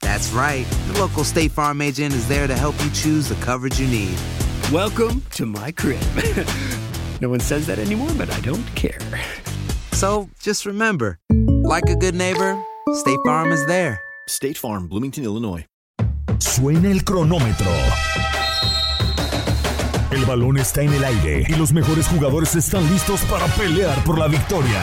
That's right. The local State Farm agent is there to help you choose the coverage you need. Welcome to my crib. no one says that anymore, but I don't care. So just remember, like a good neighbor, State Farm is there. State Farm, Bloomington, Illinois. Suena el cronómetro. El balón está en el aire y los mejores jugadores están listos para pelear por la victoria.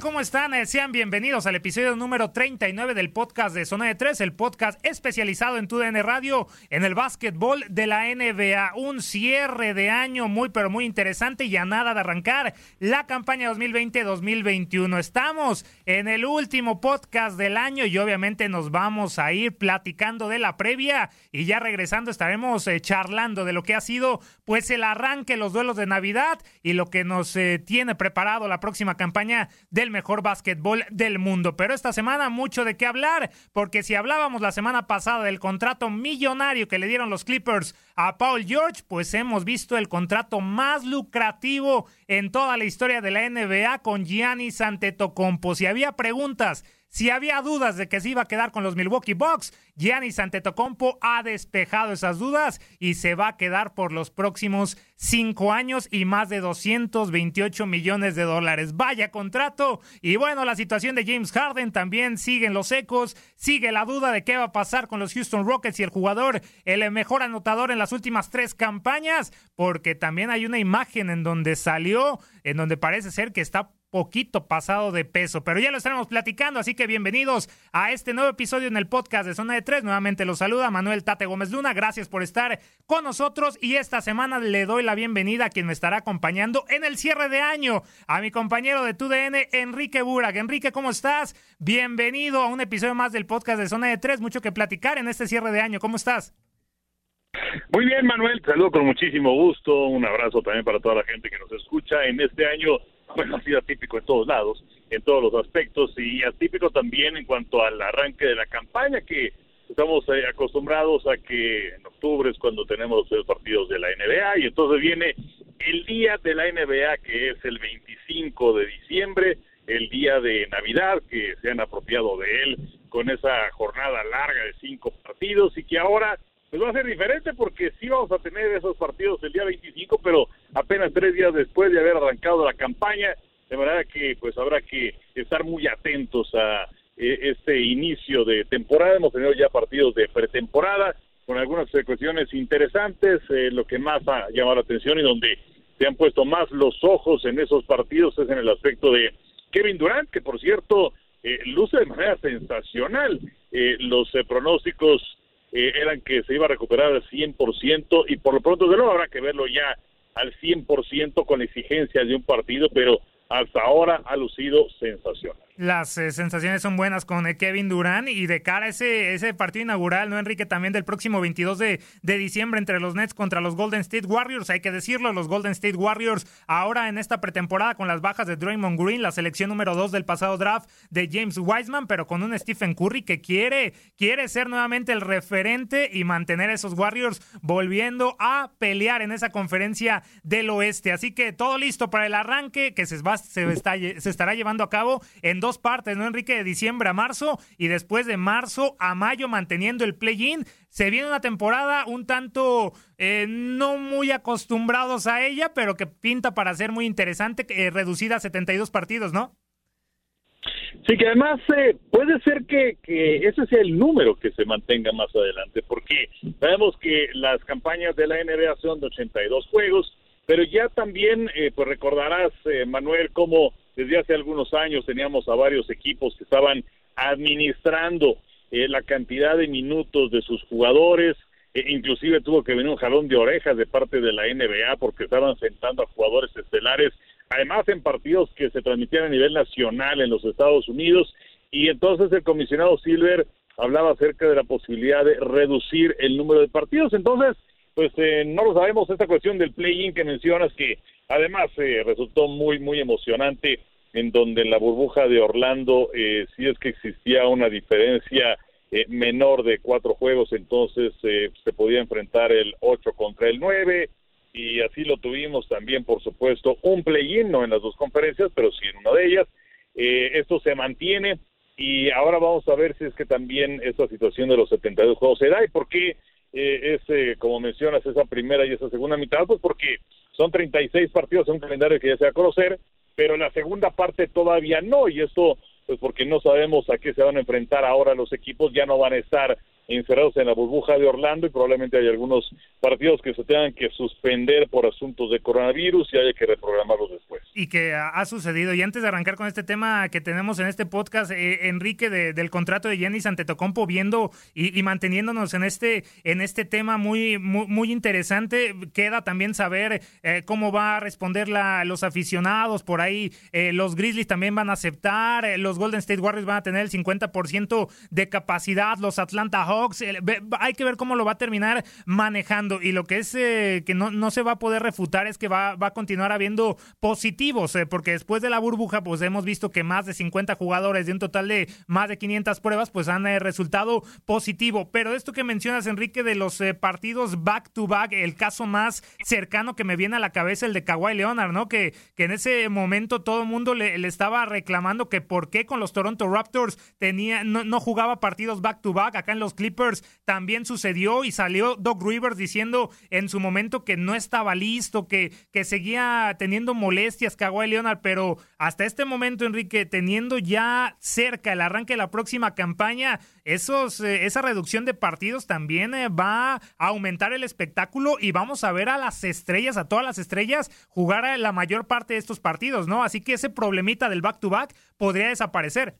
¿Cómo están? Eh, Sean bienvenidos al episodio número 39 del podcast de Zona de Tres, el podcast especializado en TUDN Radio en el básquetbol de la NBA. Un cierre de año muy, pero muy interesante y a nada de arrancar la campaña 2020-2021. Estamos en el último podcast del año y obviamente nos vamos a ir platicando de la previa y ya regresando estaremos eh, charlando de lo que ha sido pues el arranque, los duelos de Navidad y lo que nos eh, tiene preparado la próxima campaña del mejor básquetbol del mundo. Pero esta semana mucho de qué hablar, porque si hablábamos la semana pasada del contrato millonario que le dieron los Clippers a Paul George, pues hemos visto el contrato más lucrativo en toda la historia de la NBA con Giannis Antetokounmpo. Si había preguntas si había dudas de que se iba a quedar con los Milwaukee Bucks, Giannis Antetokounmpo ha despejado esas dudas y se va a quedar por los próximos cinco años y más de 228 millones de dólares. Vaya contrato. Y bueno, la situación de James Harden también sigue en los ecos. Sigue la duda de qué va a pasar con los Houston Rockets y el jugador, el mejor anotador en las últimas tres campañas, porque también hay una imagen en donde salió, en donde parece ser que está poquito pasado de peso, pero ya lo estaremos platicando, así que bienvenidos a este nuevo episodio en el podcast de Zona de Tres. Nuevamente los saluda Manuel Tate Gómez Luna, gracias por estar con nosotros y esta semana le doy la bienvenida a quien me estará acompañando en el cierre de año, a mi compañero de TUDN, Enrique Burak. Enrique, ¿cómo estás? Bienvenido a un episodio más del podcast de Zona de Tres, mucho que platicar en este cierre de año, ¿cómo estás? Muy bien, Manuel, saludo con muchísimo gusto, un abrazo también para toda la gente que nos escucha en este año bueno, ha sido atípico en todos lados, en todos los aspectos, y atípico también en cuanto al arranque de la campaña, que estamos eh, acostumbrados a que en octubre es cuando tenemos los partidos de la NBA, y entonces viene el día de la NBA, que es el 25 de diciembre, el día de Navidad, que se han apropiado de él con esa jornada larga de cinco partidos, y que ahora pues va a ser diferente porque sí vamos a tener esos partidos el día 25, pero apenas tres días después de haber arrancado la campaña, de manera que pues habrá que estar muy atentos a eh, este inicio de temporada. Hemos tenido ya partidos de pretemporada con algunas cuestiones interesantes, eh, lo que más ha llamado la atención y donde se han puesto más los ojos en esos partidos es en el aspecto de Kevin Durant, que por cierto eh, luce de manera sensacional. los pronósticos eh, eran que se iba a recuperar al 100% y por lo pronto de nuevo habrá que verlo ya al 100% con exigencias de un partido, pero hasta ahora ha lucido sensacional. Las eh, sensaciones son buenas con eh, Kevin Durán y de cara a ese, ese partido inaugural, ¿no, Enrique? También del próximo 22 de, de, diciembre entre los Nets contra los Golden State Warriors. Hay que decirlo, los Golden State Warriors ahora en esta pretemporada con las bajas de Draymond Green, la selección número 2 del pasado draft de James Wiseman, pero con un Stephen Curry que quiere, quiere ser nuevamente el referente y mantener a esos Warriors volviendo a pelear en esa conferencia del oeste. Así que todo listo para el arranque que se, va, se, está, se estará llevando a cabo en dos partes, ¿no, Enrique? De diciembre a marzo y después de marzo a mayo manteniendo el play-in. Se viene una temporada un tanto eh, no muy acostumbrados a ella, pero que pinta para ser muy interesante, eh, reducida a 72 partidos, ¿no? Sí, que además eh, puede ser que, que, ese sea el número que se mantenga más adelante, porque sabemos que las campañas de la NBA son de 82 juegos, pero ya también, eh, pues recordarás, eh, Manuel, cómo desde hace algunos años teníamos a varios equipos que estaban administrando eh, la cantidad de minutos de sus jugadores, eh, inclusive tuvo que venir un jalón de orejas de parte de la NBA porque estaban sentando a jugadores estelares, además en partidos que se transmitían a nivel nacional en los Estados Unidos, y entonces el comisionado Silver hablaba acerca de la posibilidad de reducir el número de partidos, entonces pues eh, no lo sabemos, esta cuestión del play-in que mencionas que además eh, resultó muy, muy emocionante en donde en la burbuja de Orlando, eh, si es que existía una diferencia eh, menor de cuatro juegos, entonces eh, se podía enfrentar el 8 contra el 9 y así lo tuvimos también, por supuesto, un play-in, no en las dos conferencias, pero sí en una de ellas. Eh, esto se mantiene y ahora vamos a ver si es que también esta situación de los 72 juegos se da y por qué es, como mencionas, esa primera y esa segunda mitad, pues porque son 36 partidos en un calendario que ya se va a conocer, pero la segunda parte todavía no, y esto, pues porque no sabemos a qué se van a enfrentar ahora los equipos, ya no van a estar encerrados en la burbuja de Orlando y probablemente hay algunos partidos que se tengan que suspender por asuntos de coronavirus y haya que reprogramarlos después. Y que ha sucedido. Y antes de arrancar con este tema que tenemos en este podcast, eh, Enrique, de, del contrato de Jenny Santetocompo, viendo y, y, manteniéndonos en este, en este tema muy, muy, muy interesante, queda también saber eh, cómo va a responder la, los aficionados por ahí. Eh, los Grizzlies también van a aceptar, eh, los Golden State Warriors van a tener el 50% de capacidad, los Atlanta Hawks, hay que ver cómo lo va a terminar manejando. Y lo que es que no, no se va a poder refutar es que va, va a continuar habiendo positivos, porque después de la burbuja, pues hemos visto que más de 50 jugadores de un total de más de 500 pruebas, pues han resultado positivo. Pero esto que mencionas, Enrique, de los partidos back to back, el caso más cercano que me viene a la cabeza, el de Kawhi Leonard, ¿no? Que, que en ese momento todo el mundo le, estaba reclamando que por qué con los Toronto Raptors tenía, no, no jugaba partidos back to back. Acá en los también sucedió y salió Doc Rivers diciendo en su momento que no estaba listo, que, que seguía teniendo molestias Kawhi Leonard, pero hasta este momento, Enrique, teniendo ya cerca el arranque de la próxima campaña, esos, eh, esa reducción de partidos también eh, va a aumentar el espectáculo y vamos a ver a las estrellas, a todas las estrellas, jugar la mayor parte de estos partidos, ¿no? Así que ese problemita del back-to-back -back podría desaparecer.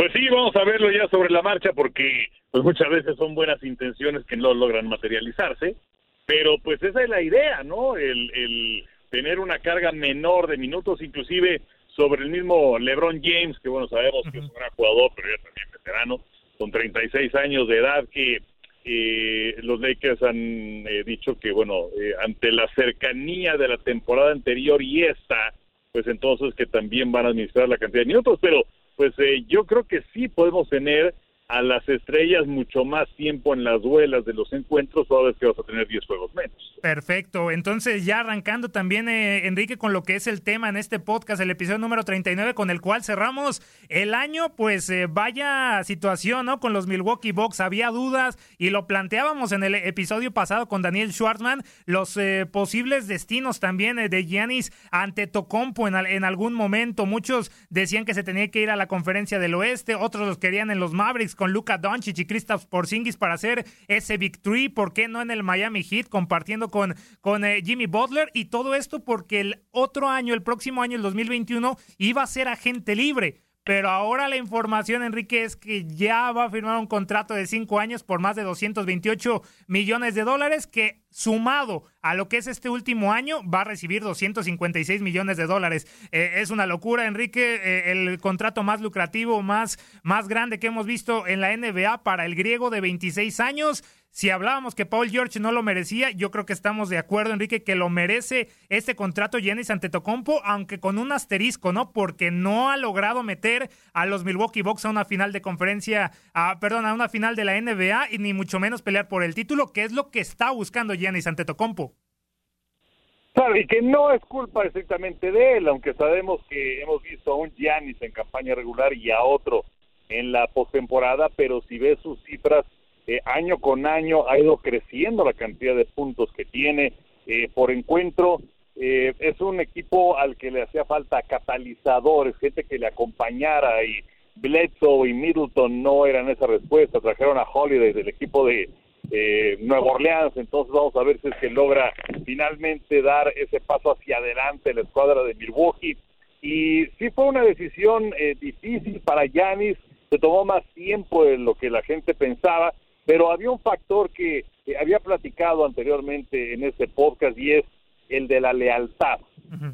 Pues sí, vamos a verlo ya sobre la marcha porque pues muchas veces son buenas intenciones que no logran materializarse, pero pues esa es la idea, ¿no? El, el tener una carga menor de minutos, inclusive sobre el mismo LeBron James, que bueno, sabemos que es un gran jugador, pero ya también veterano, con 36 años de edad, que eh, los Lakers han eh, dicho que, bueno, eh, ante la cercanía de la temporada anterior y esta, pues entonces que también van a administrar la cantidad de minutos, pero pues yo creo que sí podemos tener a las estrellas mucho más tiempo en las duelas de los encuentros, toda vez que vas a tener 10 juegos menos. Perfecto. Entonces, ya arrancando también, eh, Enrique, con lo que es el tema en este podcast, el episodio número 39, con el cual cerramos el año, pues eh, vaya situación, ¿no? Con los Milwaukee Bucks. Había dudas y lo planteábamos en el episodio pasado con Daniel Schwartzman, los eh, posibles destinos también de Giannis ante Tocompo en algún momento. Muchos decían que se tenía que ir a la conferencia del oeste, otros los querían en los Mavericks con Luka Doncic y Kristaps Porzingis para hacer ese victory, ¿por qué no en el Miami Heat compartiendo con, con eh, Jimmy Butler? Y todo esto porque el otro año, el próximo año, el 2021, iba a ser agente libre pero ahora la información, Enrique, es que ya va a firmar un contrato de cinco años por más de 228 millones de dólares, que sumado a lo que es este último año, va a recibir 256 millones de dólares. Eh, es una locura, Enrique, eh, el contrato más lucrativo, más, más grande que hemos visto en la NBA para el griego de 26 años. Si hablábamos que Paul George no lo merecía, yo creo que estamos de acuerdo, Enrique, que lo merece este contrato Giannis Antetokounmpo, aunque con un asterisco, ¿no? Porque no ha logrado meter a los Milwaukee Bucks a una final de conferencia, a, perdón, a una final de la NBA y ni mucho menos pelear por el título, que es lo que está buscando Giannis Antetokounmpo. Claro, y que no es culpa estrictamente de él, aunque sabemos que hemos visto a un Giannis en campaña regular y a otro en la postemporada, pero si ves sus cifras eh, año con año ha ido creciendo la cantidad de puntos que tiene eh, por encuentro. Eh, es un equipo al que le hacía falta catalizadores, gente que le acompañara y Bledsoe y Middleton no eran esa respuesta. Trajeron a Holiday del equipo de Nueva Orleans, entonces vamos a ver si es que logra finalmente dar ese paso hacia adelante la escuadra de Milwaukee. Y sí fue una decisión difícil para Yanis, se tomó más tiempo de lo que la gente pensaba, pero había un factor que, había platicado anteriormente en este podcast y es el de la lealtad.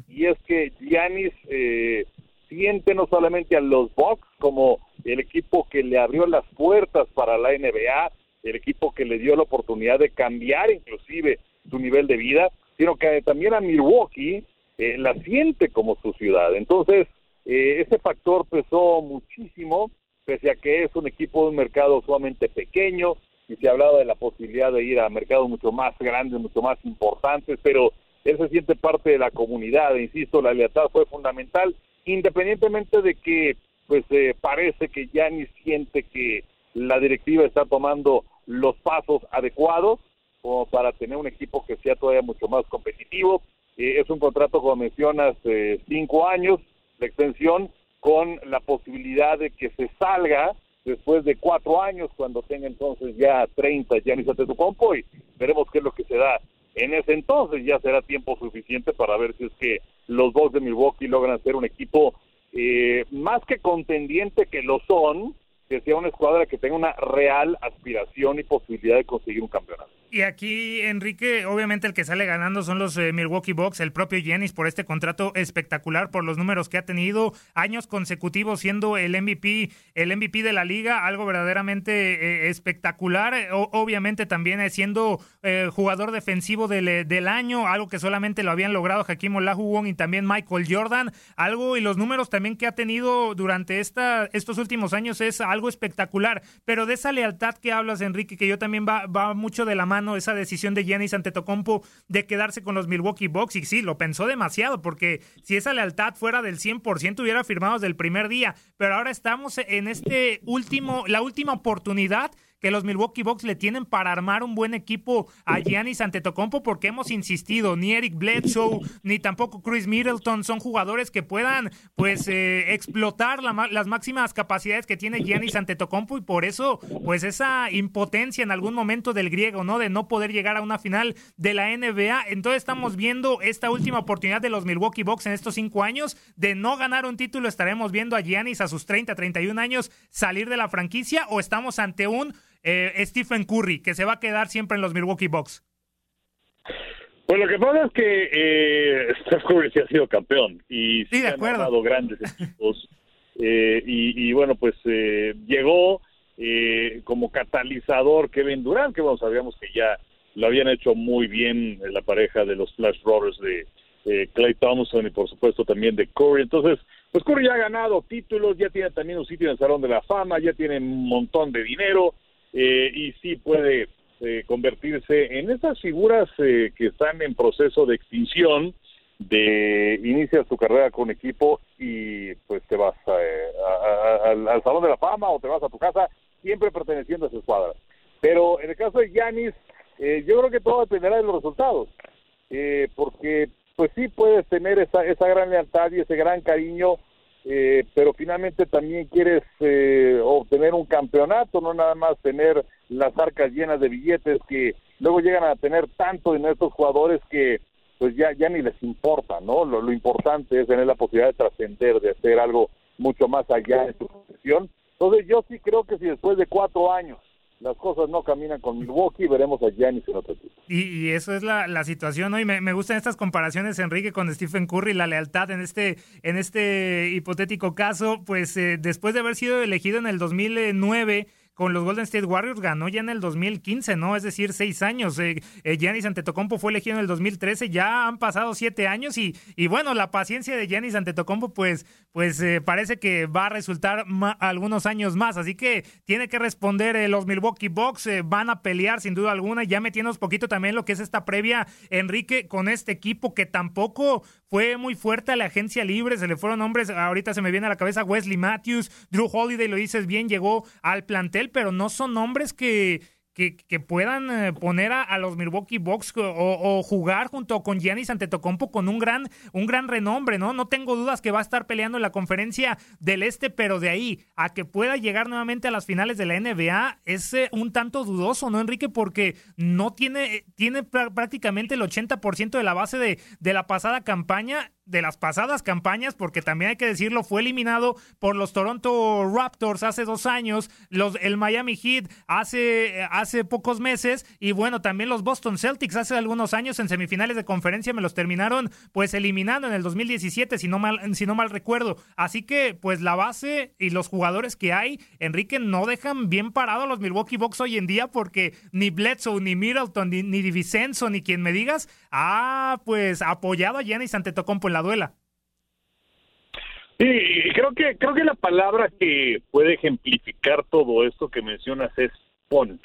Y es que Giannis eh, siente no solamente a los Bucks como el equipo que le abrió las puertas para la NBA, el equipo que le dio la oportunidad de cambiar inclusive su nivel de vida, sino que también a Milwaukee eh, la siente como su ciudad. Entonces, eh, ese factor pesó muchísimo, pese a que es un equipo de un mercado sumamente pequeño, y se ha hablado de la posibilidad de ir a mercados mucho más grandes, mucho más importantes, pero él se siente parte de la comunidad, e insisto, la lealtad fue fundamental, independientemente de que pues eh, parece que ya ni siente que la directiva está tomando los pasos adecuados como para tener un equipo que sea todavía mucho más competitivo. Eh, es un contrato, como mencionas, eh, cinco años, de extensión, con la posibilidad de que se salga después de cuatro años, cuando tenga entonces ya 30 Giannis Antetokounmpo y veremos qué es lo que se da en ese entonces. Ya será tiempo suficiente para ver si es que los dos de Milwaukee logran ser un equipo eh, más que contendiente que lo son, que sea una escuadra que tenga una real aspiración y posibilidad de conseguir un campeonato. Y aquí, Enrique, obviamente el que sale ganando son los eh, Milwaukee Bucks, el propio Jennings por este contrato espectacular, por los números que ha tenido, años consecutivos siendo el MVP, el MVP de la liga, algo verdaderamente eh, espectacular. obviamente también siendo eh, jugador defensivo del, del, año, algo que solamente lo habían logrado Hakim Olajuwon y también Michael Jordan, algo y los números también que ha tenido durante esta, estos últimos años es algo espectacular. Pero de esa lealtad que hablas, Enrique, que yo también va, va mucho de la mano esa decisión de Giannis Antetokounmpo de quedarse con los Milwaukee Bucks y sí, lo pensó demasiado porque si esa lealtad fuera del 100% hubiera firmado desde el primer día, pero ahora estamos en este último la última oportunidad que los Milwaukee Bucks le tienen para armar un buen equipo a Giannis Antetokounmpo porque hemos insistido, ni Eric Bledsoe ni tampoco Chris Middleton son jugadores que puedan pues eh, explotar las máximas capacidades que tiene Giannis Antetokounmpo y por eso pues esa impotencia en algún momento del griego, ¿no? De no poder llegar a una final de la NBA. Entonces estamos viendo esta última oportunidad de los Milwaukee Bucks en estos cinco años de no ganar un título. Estaremos viendo a Giannis a sus 30, 31 años salir de la franquicia o estamos ante un eh, Stephen Curry, que se va a quedar siempre en los Milwaukee Bucks? Pues lo que pasa es que eh, Stephen Curry sí ha sido campeón y sí, de acuerdo. ha grandes equipos. Eh, y, bueno, pues eh, llegó como catalizador Kevin Durant, que bueno, sabíamos que ya lo habían hecho muy bien la pareja de los Flash Brothers de Clay Thompson y por supuesto también de Curry. Entonces, pues Curry ya ha ganado títulos, ya tiene también un sitio en el Salón de la Fama, ya tiene un montón de dinero, eh, y sí puede eh, convertirse en esas figuras eh, que están en proceso de extinción, de inicias tu carrera con equipo y pues te vas al Salón de la Fama o te vas a tu casa, siempre perteneciendo a esa escuadra. Pero en el caso de Yanis, yo creo que todo dependerá de los resultados, porque pues sí puedes tener esa, esa gran lealtad y ese gran cariño eh, pero finalmente también quieres eh, obtener un campeonato, no nada más tener las arcas llenas de billetes que luego llegan a tener tanto en estos jugadores que pues ya, ya ni les importa, ¿no? Lo, importante es tener la posibilidad de trascender, de hacer algo mucho más allá de su posición. Entonces yo sí creo que si después de cuatro años las cosas no caminan con Milwaukee, veremos a Giannis en otro equipo. Y, eso es la, la situación, ¿no? Y me, me, gustan estas comparaciones, Enrique, con Stephen Curry, la lealtad en este, en este hipotético caso, pues eh, después de haber sido elegido en el 2009 con los Golden State Warriors ganó ya en el 2015, ¿no? Es decir, seis años. Eh, eh, Giannis Antetokounmpo fue elegido en el 2013, ya han pasado siete años y, y bueno, la paciencia de Giannis Antetokounmpo pues, pues eh, parece que va a resultar algunos años más, así que tiene que responder eh, los Milwaukee Bucks, van a pelear sin duda alguna, ya metiéndonos poquito también lo que es esta previa, Enrique, con este equipo que tampoco fue muy fuerte a la agencia libre, se le fueron nombres, ahorita se me viene a la cabeza Wesley Matthews, Drew Holiday, lo dices bien, llegó al plantel pero no son nombres que, que, puedan eh, poner a, los Milwaukee Bucks o, jugar junto con Giannis Antetokounmpo con un gran, un gran renombre, ¿no? No tengo dudas que va a estar peleando en la conferencia del Este, pero de ahí a que pueda llegar nuevamente a las finales de la NBA es eh, un tanto dudoso, ¿no, Enrique? Porque no tiene, tiene prácticamente el 80% de la base de, de la pasada campaña de las pasadas campañas, porque también hay que decirlo, fue eliminado por los Toronto Raptors hace dos años, los, el Miami Heat hace, hace pocos meses, y bueno, también los Boston Celtics hace algunos años en semifinales de conferencia me los terminaron pues eliminando en el 2017, si no mal, si no mal recuerdo. Así que pues la base y los jugadores que hay, Enrique, no dejan bien parado a los Milwaukee Bucks hoy en día, porque ni Bledsoe, ni Middleton, ni, ni Divincenzo, ni quien me digas, ha pues apoyado a Giannis Antetokounmpo en la duela. Sí, creo que creo que la palabra que puede ejemplificar todo esto que mencionas es punch.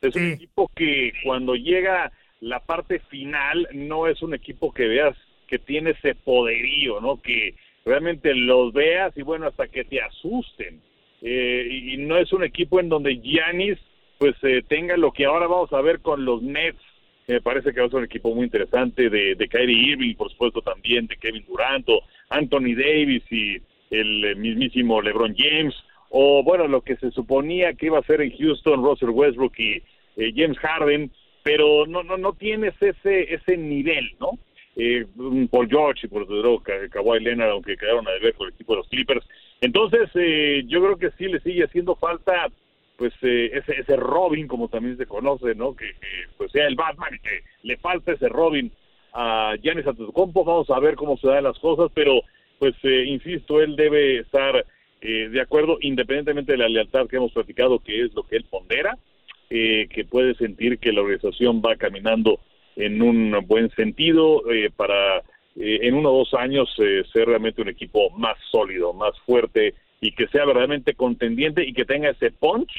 Es un equipo que cuando llega la parte final no es un equipo que veas que tiene ese poderío, ¿no? Que realmente los veas y bueno hasta que te asusten. Eh, y no es un equipo en donde Giannis pues eh, tenga lo que ahora vamos a ver con los Nets me parece que va a ser un equipo muy interesante de, de Kyrie Irving, por supuesto también de Kevin Durant, Anthony Davis y el mismísimo LeBron James, o bueno, lo que se suponía que iba a ser en Houston, Russell Westbrook y eh, James Harden, pero no no no tienes ese ese nivel, ¿no? Eh, Paul George y por supuesto Kawhi Leonard, aunque quedaron a deber con el equipo de los Clippers. Entonces, eh, yo creo que sí le sigue haciendo falta pues eh, ese, ese Robin, como también se conoce, ¿no? Que, pues sea el Batman y que le falta ese Robin a Giannis Antetokounmpo. Vamos a ver cómo se dan las cosas, pero pues eh, insisto, él debe estar eh, de acuerdo, independientemente de la lealtad que hemos platicado, que es lo que él pondera, que puede sentir que la organización va caminando en un buen sentido para en uno o dos años ser realmente un equipo más sólido, más fuerte y que sea verdaderamente contendiente y que tenga ese punch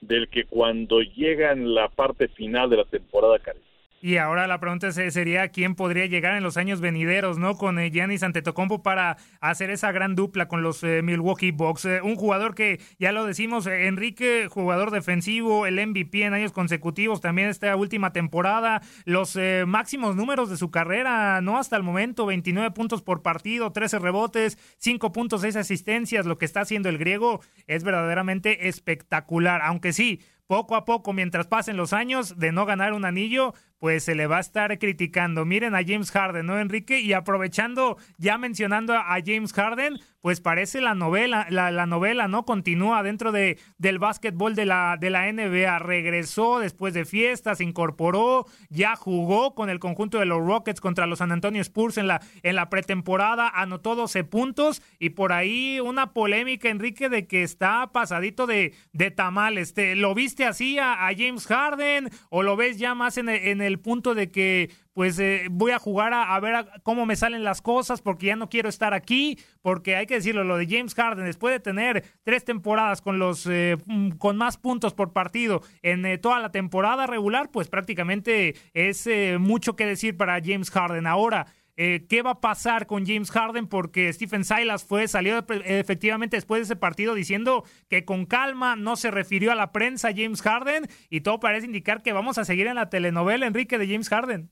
del que cuando llega en la parte final de la temporada carece. Y ahora la pregunta sería quién podría llegar en los años venideros, ¿no? Con eh, Giannis Antetokounmpo para hacer esa gran dupla con los eh, Milwaukee Bucks. Eh, un jugador que, ya lo decimos, Enrique, jugador defensivo, el MVP en años consecutivos, también esta última temporada, los máximos números de su carrera, ¿no? Hasta el momento, 29 puntos por partido, 13 rebotes, 5.6 asistencias, lo que está haciendo el griego es verdaderamente espectacular, aunque sí, poco a poco, mientras pasen los años de no ganar un anillo, pues se le va a estar criticando. Miren a James Harden, ¿no, Enrique? Y aprovechando, ya mencionando a James Harden, pues parece la novela, la, novela, ¿no? Continúa dentro de, del básquetbol de la, de la NBA. Regresó después de fiestas, se incorporó, ya jugó con el conjunto de los Rockets contra los San Antonio Spurs en la, en la pretemporada, anotó 12 puntos y por ahí una polémica, Enrique, de que está pasadito de, de tamal. Este, ¿Lo viste así a, James Harden o lo ves ya más en en el punto de que pues eh, voy a jugar a, ver cómo me salen las cosas porque ya no quiero estar aquí, porque hay que decirlo, lo de James Harden, después de tener tres temporadas con los eh, mm, con más puntos por partido en eh, toda la temporada regular, pues prácticamente es mucho que decir para James Harden. Ahora, ¿Qué va a pasar con James Harden? Porque Stephen Silas fue, salió efectivamente después de ese partido diciendo que con calma no se refirió a la prensa James Harden y todo parece indicar que vamos a seguir en la telenovela, Enrique, de James Harden.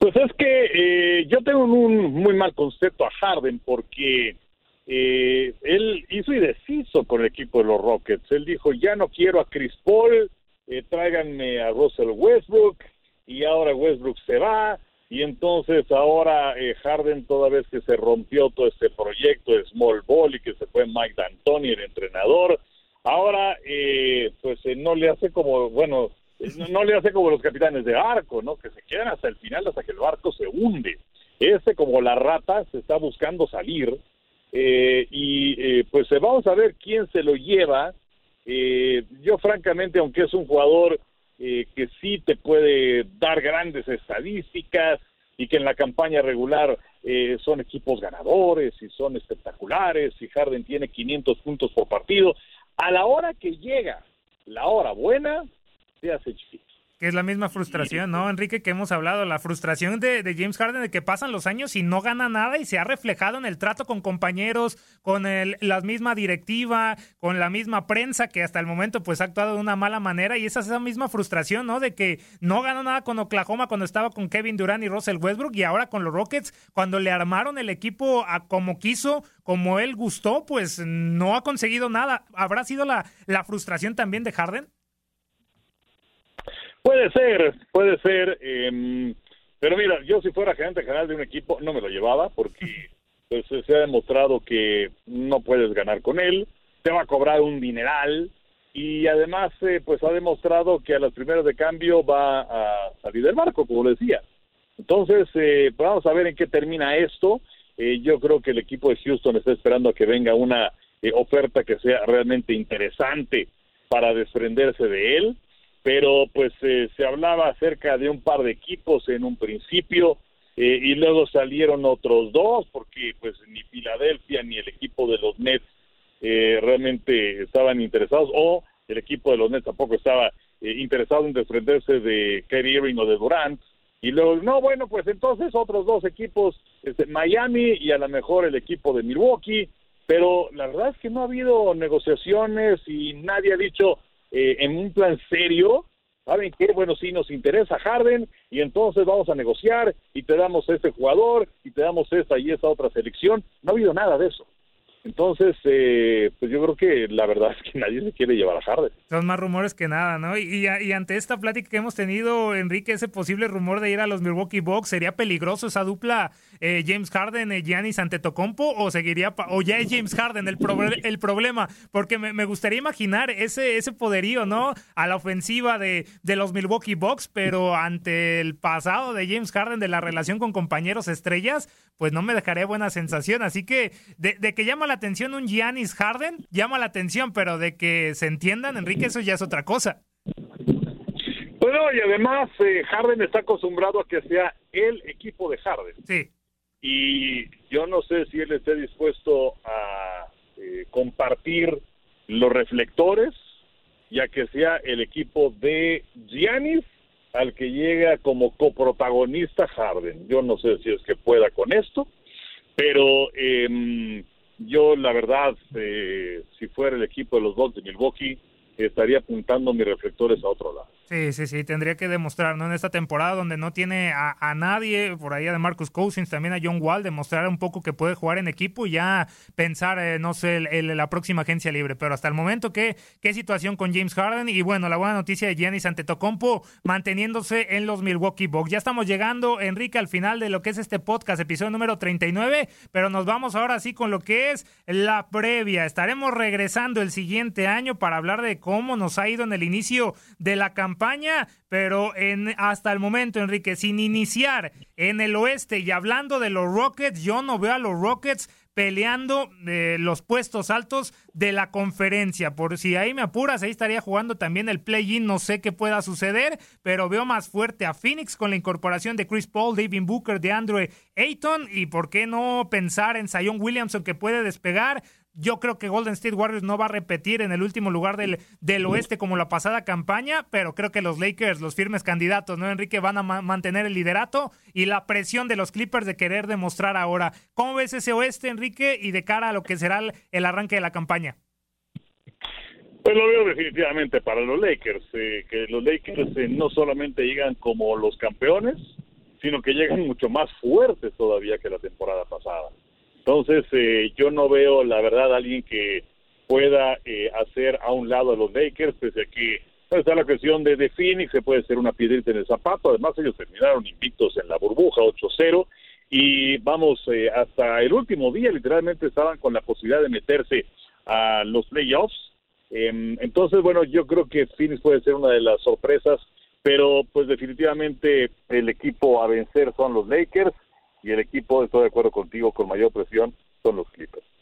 Pues es que eh, yo tengo un muy mal concepto a Harden porque eh, él hizo y deshizo con el equipo de los Rockets. Él dijo, ya no quiero a Chris Paul, eh, tráiganme a Russell Westbrook y ahora Westbrook se va y entonces ahora eh, Harden toda vez que se rompió todo este proyecto de Small Ball y que se fue Mike D'Antoni el entrenador, ahora eh, pues eh, no le hace como, bueno, no, le hace como los capitanes de arco, ¿no? Que se quedan hasta el final hasta que el barco se hunde. Ese como la rata se está buscando salir y pues vamos a ver quién se lo lleva. yo francamente, aunque es un jugador eh, que sí te puede dar grandes estadísticas y que en la campaña regular eh, son equipos ganadores y son espectaculares y Harden tiene 500 puntos por partido. A la hora que llega la hora buena, se hace chiquito que es la misma frustración, ¿no, Enrique? Que hemos hablado, la frustración de, James Harden de que pasan los años y no gana nada y se ha reflejado en el trato con compañeros, con el, la misma directiva, con la misma prensa que hasta el momento pues ha actuado de una mala manera y esa es esa misma frustración, ¿no? De que no ganó nada con Oklahoma cuando estaba con Kevin Durant y Russell Westbrook y ahora con los Rockets, cuando le armaron el equipo a como quiso, como él gustó, pues no ha conseguido nada. ¿Habrá sido la, la frustración también de Harden? Puede ser, puede ser. Em, pero mira, yo si fuera gerente general de un equipo no me lo llevaba porque pues, se ha demostrado que no puedes ganar con él, te va a cobrar un dineral y además eh, pues ha demostrado que a las primeras de cambio va a salir del barco, como le decía. Entonces, eh, pues vamos a ver en qué termina esto. Eh, yo creo que el equipo de Houston está esperando a que venga una oferta que sea realmente interesante para desprenderse de él pero pues eh, se hablaba acerca de un par de equipos en un principio eh, y luego salieron otros dos porque pues ni Filadelfia ni el equipo de los Nets eh, realmente estaban interesados o el equipo de los Nets tampoco estaba interesado en desprenderse de Kerry Irving o de Durant y luego no bueno pues entonces otros dos equipos este, Miami y a lo mejor el equipo de Milwaukee pero la verdad es que no ha habido negociaciones y nadie ha dicho eh, en un plan serio, ¿saben qué? Bueno, sí nos interesa Harden y entonces vamos a negociar y te damos este jugador y te damos esta y esta otra selección. No ha habido nada de eso. Entonces, eh, pues yo creo que la verdad es que nadie se quiere llevar a Harden. Son más rumores que nada, ¿no? Y, y, ante esta plática que hemos tenido, Enrique, ese posible rumor de ir a los Milwaukee Bucks, ¿sería peligroso esa dupla eh, James Harden, y Giannis Antetokounmpo o seguiría, o ya es James Harden el, el problema? Porque me, gustaría imaginar ese, ese poderío, ¿no? A la ofensiva de, de los Milwaukee Bucks, pero ante el pasado de James Harden, de la relación con compañeros estrellas, pues no me dejaría buena sensación. Así que de, de que llama la atención un Giannis Harden, llama la atención, pero de que se entiendan, Enrique, eso ya es otra cosa. Bueno, y además eh, Harden está acostumbrado a que sea el equipo de Harden. Sí. Y yo no sé si él esté dispuesto a eh, compartir los reflectores, ya que sea el equipo de Giannis al que llega como coprotagonista Harden. Yo no sé si es que pueda con esto, pero eh, yo, la verdad, eh, si fuera el equipo de los Bucks de Milwaukee, estaría apuntando mis reflectores a otro lado. Sí, sí, sí, tendría que demostrar, ¿no? En esta temporada donde no tiene a, nadie, por ahí de Marcus Cousins, también a John Wall, demostrar un poco que puede jugar en equipo y ya pensar, eh, no sé, la próxima agencia libre. Pero hasta el momento, ¿qué, ¿qué situación con James Harden? Y bueno, la buena noticia de Giannis Antetokounmpo manteniéndose en los Milwaukee Bucks. Ya estamos llegando, Enrique, al final de lo que es este podcast, episodio número 39, pero nos vamos ahora sí con lo que es la previa. Estaremos regresando el siguiente año para hablar de cómo nos ha ido en el inicio de la campaña, pero en, hasta el momento, Enrique, sin iniciar en el oeste y hablando de los Rockets, yo no veo a los Rockets peleando eh, los puestos altos de la conferencia. Por si ahí me apuras, ahí estaría jugando también el play-in. No sé qué pueda suceder, pero veo más fuerte a Phoenix con la incorporación de Chris Paul, David Booker, de Andre Ayton. Y por qué no pensar en Zion Williamson que puede despegar. Yo creo que Golden State Warriors no va a repetir en el último lugar del, del oeste como la pasada campaña, pero creo que los Lakers, los firmes candidatos, ¿no, Enrique? Van a mantener el liderato y la presión de los Clippers de querer demostrar ahora. ¿Cómo ves ese oeste, Enrique, y de cara a lo que será el, arranque de la campaña? Pues lo veo definitivamente para los Lakers, eh, que los Lakers eh, no solamente llegan como los campeones, sino que llegan mucho más fuertes todavía que la temporada pasada. Entonces, eh, yo no veo, la verdad, alguien que pueda eh, hacer a un lado a los Lakers, pese a que está la cuestión de, Phoenix, se puede ser una piedrita en el zapato. Además, ellos terminaron invictos en la burbuja 8-0 y vamos, eh, hasta el último día literalmente estaban con la posibilidad de meterse a los playoffs. Em, entonces, bueno, yo creo que Phoenix puede ser una de las sorpresas, pero pues definitivamente el equipo a vencer son los Lakers y el equipo, estoy de acuerdo contigo, con mayor presión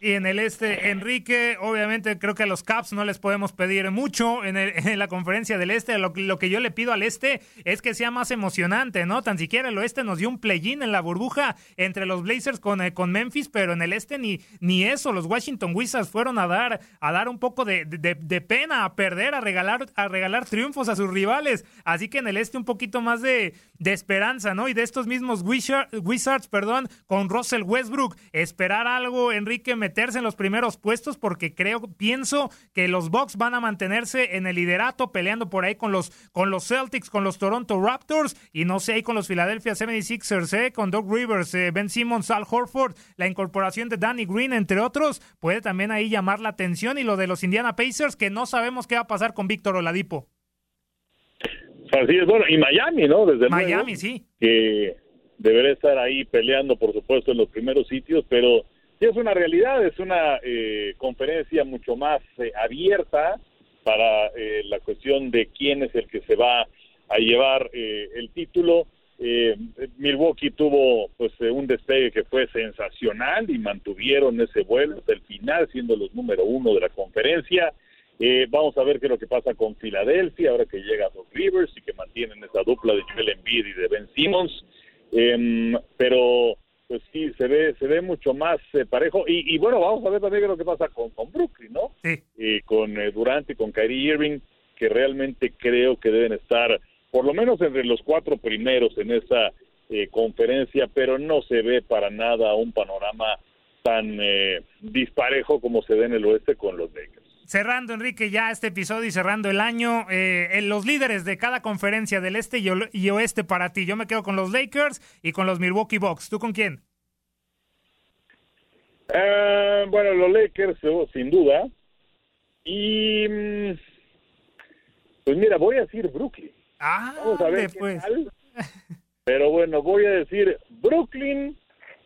Y en el este, Enrique, obviamente creo que a los Caps no les podemos pedir mucho en, la conferencia del este. Lo, que yo le pido al este es que sea más emocionante, ¿no? Tan siquiera el oeste nos dio un play-in en la burbuja entre los Blazers con, eh, con Memphis, pero en el este ni, ni eso. Los Washington Wizards fueron a dar, a dar un poco de, de, pena, a perder, a regalar, a regalar triunfos a sus rivales. Así que en el este un poquito más de, de esperanza, ¿no? Y de estos mismos Wizards, perdón, con Russell Westbrook, esperar algo, Enrique, me meterse en los primeros puestos porque creo, pienso que los Bucks van a mantenerse en el liderato peleando por ahí con los, con los Celtics, con los Toronto Raptors y no sé, ahí con los Philadelphia 76ers, eh, con Doug Rivers, eh, Ben Simmons, Al Horford, la incorporación de Danny Green, entre otros, puede también ahí llamar la atención y lo de los Indiana Pacers que no sabemos qué va a pasar con Víctor Oladipo. Así es, bueno, y Miami, ¿no? Desde Miami, sí. Que debería estar ahí peleando, por supuesto, en los primeros sitios, pero Sí, es una realidad, es una eh, conferencia mucho más eh, abierta para eh, la cuestión de quién es el que se va a llevar el título. Milwaukee tuvo pues un despegue que fue sensacional y mantuvieron ese vuelo hasta el final, siendo los número uno de la conferencia. vamos a ver qué es lo que pasa con Filadelfia ahora que llega Doc Rivers y que mantienen esa dupla de Joel Embiid y de Ben Simmons. Em, pero pues sí, se ve, se ve mucho más eh, parejo. Y, bueno, vamos a ver también lo que pasa con, con Brooklyn, ¿no? Sí. Y con eh, Durant y con Kyrie Irving, que realmente creo que deben estar por lo menos entre los cuatro primeros en esa eh, conferencia, pero no se ve para nada un panorama tan disparejo como se ve en el oeste con los Lakers. Cerrando, Enrique, ya este episodio y cerrando el año, los líderes de cada conferencia del este y, oeste para ti. Yo me quedo con los Lakers y con los Milwaukee Bucks. ¿Tú con quién? Eh, bueno, los Lakers, oh, sin duda. Y. Mm, pues mira, voy a decir Brooklyn. Ah, Vamos a ver pues. Pero bueno, voy a decir Brooklyn.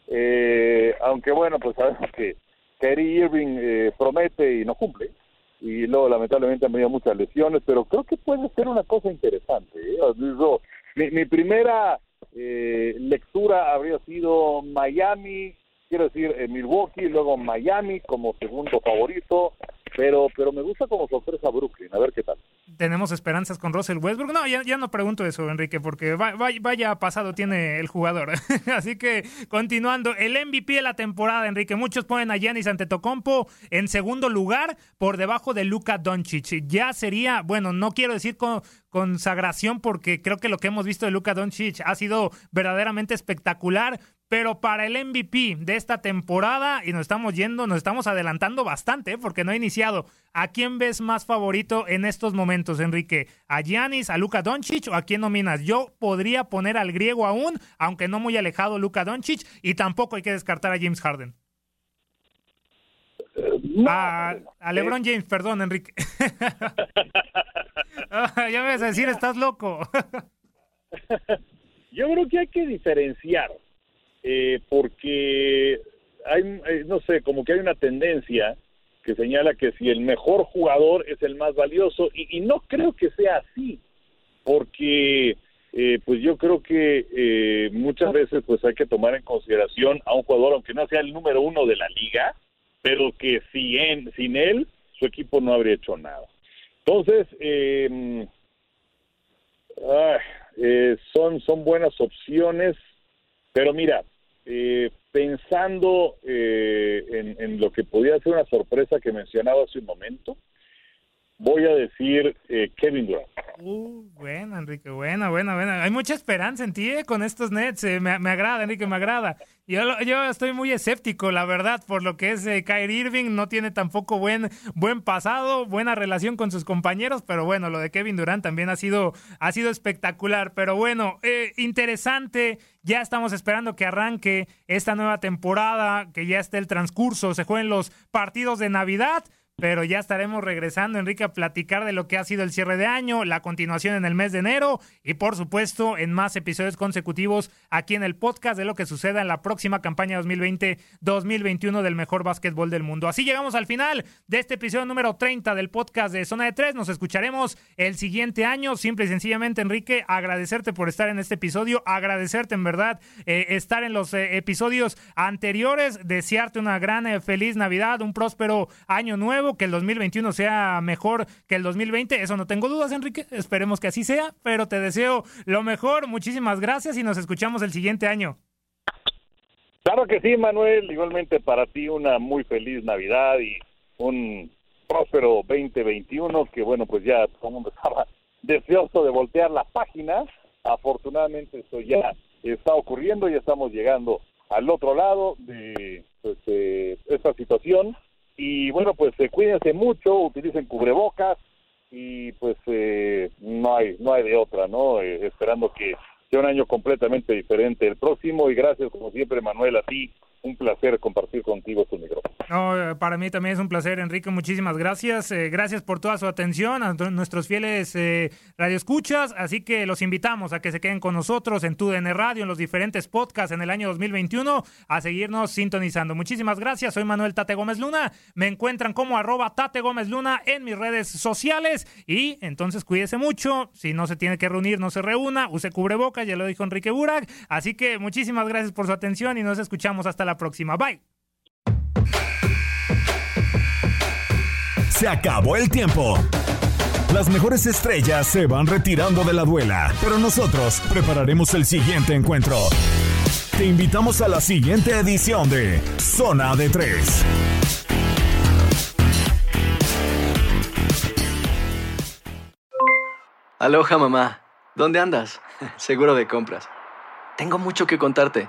Eh, aunque bueno, pues sabemos que Kerry Irving eh, promete y no cumple. Y luego, lamentablemente, han venido muchas lesiones. Pero creo que puede ser una cosa interesante. mi, mi, primera lectura habría sido Miami quiero decir eh, Milwaukee, luego Miami como segundo favorito, pero pero me gusta como sorpresa Brooklyn, a ver qué tal. Tenemos esperanzas con Russell Westbrook. No, ya, no pregunto eso, Enrique, porque vaya pasado tiene el jugador. Así que continuando, el MVP de la temporada, Enrique. Muchos ponen a Giannis Antetokounmpo en segundo lugar por debajo de Luka Doncic. Ya sería, bueno, no quiero decir con, consagración porque creo que lo que hemos visto de Luka Doncic ha sido verdaderamente espectacular, pero para el MVP de esta temporada, y nos estamos yendo, nos estamos adelantando bastante, ¿eh? porque no ha iniciado. ¿A quién ves más favorito en estos momentos, Enrique? ¿A Giannis, a Luka Doncic o a quién nominas? Yo podría poner al griego aún, aunque no muy alejado Luka Doncic, y tampoco hay que descartar a James Harden. a, LeBron James, perdón, Enrique. Ah, ya me vas a decir, estás loco. Yo creo que hay que diferenciar eh, porque hay, eh, no sé, como que hay una tendencia que señala que si el mejor jugador es el más valioso, y, no creo que sea así, porque eh, pues yo creo que muchas veces pues hay que tomar en consideración a un jugador, aunque no sea el número uno de la liga, pero que si en, sin él su equipo no habría hecho nada. Entonces, em, son, son buenas opciones, pero mira, eh, pensando eh, en, lo que podía ser una sorpresa que mencionaba hace un momento, voy a decir eh, Kevin Durant. Uh, buena, Enrique, buena, buena, buena. Hay mucha esperanza en ti eh, con estos Nets. Eh, me, agrada, Enrique, me agrada. Yo, yo estoy muy escéptico, la verdad, por lo que es Kyrie Irving. No tiene tampoco buen, buen pasado, buena relación con sus compañeros, pero bueno, lo de Kevin Durant también ha sido, ha sido espectacular. Pero bueno, interesante. Ya estamos esperando que arranque esta nueva temporada, que ya esté el transcurso, se jueguen los partidos de Navidad pero ya estaremos regresando, Enrique, a platicar de lo que ha sido el cierre de año, la continuación en el mes de enero y, por supuesto, en más episodios consecutivos aquí en el podcast de lo que suceda en la próxima campaña 2020-2021 del mejor básquetbol del mundo. Así llegamos al final de este episodio número 30 del podcast de Zona de Tres. Nos escucharemos el siguiente año. Simple y sencillamente, Enrique, agradecerte por estar en este episodio, agradecerte en verdad eh, estar en los eh, episodios anteriores, desearte una gran eh, feliz Navidad, un próspero año nuevo, que el 2021 sea mejor que el 2020. Eso no tengo dudas, Enrique. Esperemos que así sea, pero te deseo lo mejor. Muchísimas gracias y nos escuchamos el siguiente año. Claro que sí, Manuel. Igualmente para ti una muy feliz Navidad y un próspero 2021 que bueno, pues ya todo el mundo estaba deseoso de voltear la página. Afortunadamente eso ya está ocurriendo y estamos llegando al otro lado de, pues, esta situación. Y bueno, pues eh, cuídense mucho, utilicen cubrebocas y pues eh, no hay no hay de otra, ¿no? Eh, esperando que sea un año completamente diferente el próximo y gracias como siempre Manuel a ti un placer compartir contigo tu micrófono. No, eh, para mí también es un placer, Enrique. Muchísimas gracias. Eh, gracias por toda su atención a nuestros fieles eh, radioescuchas. Así que los invitamos a que se queden con nosotros en TUDN Radio, en los diferentes podcasts en el año 2021, a seguirnos sintonizando. Muchísimas gracias. Soy Manuel Tate Gómez Luna. Me encuentran como arroba Tate Gómez Luna en mis redes sociales. Y entonces cuídese mucho. Si no se tiene que reunir, no se reúna. Use cubreboca, ya lo dijo Enrique Burak. Así que muchísimas gracias por su atención y nos escuchamos hasta la próxima. Bye. Se acabó el tiempo. Las mejores estrellas se van retirando de la duela, pero nosotros prepararemos el siguiente encuentro. Te invitamos a la siguiente edición de Zona de Tres. Aloha mamá, ¿dónde andas? Seguro de compras. Tengo mucho que contarte.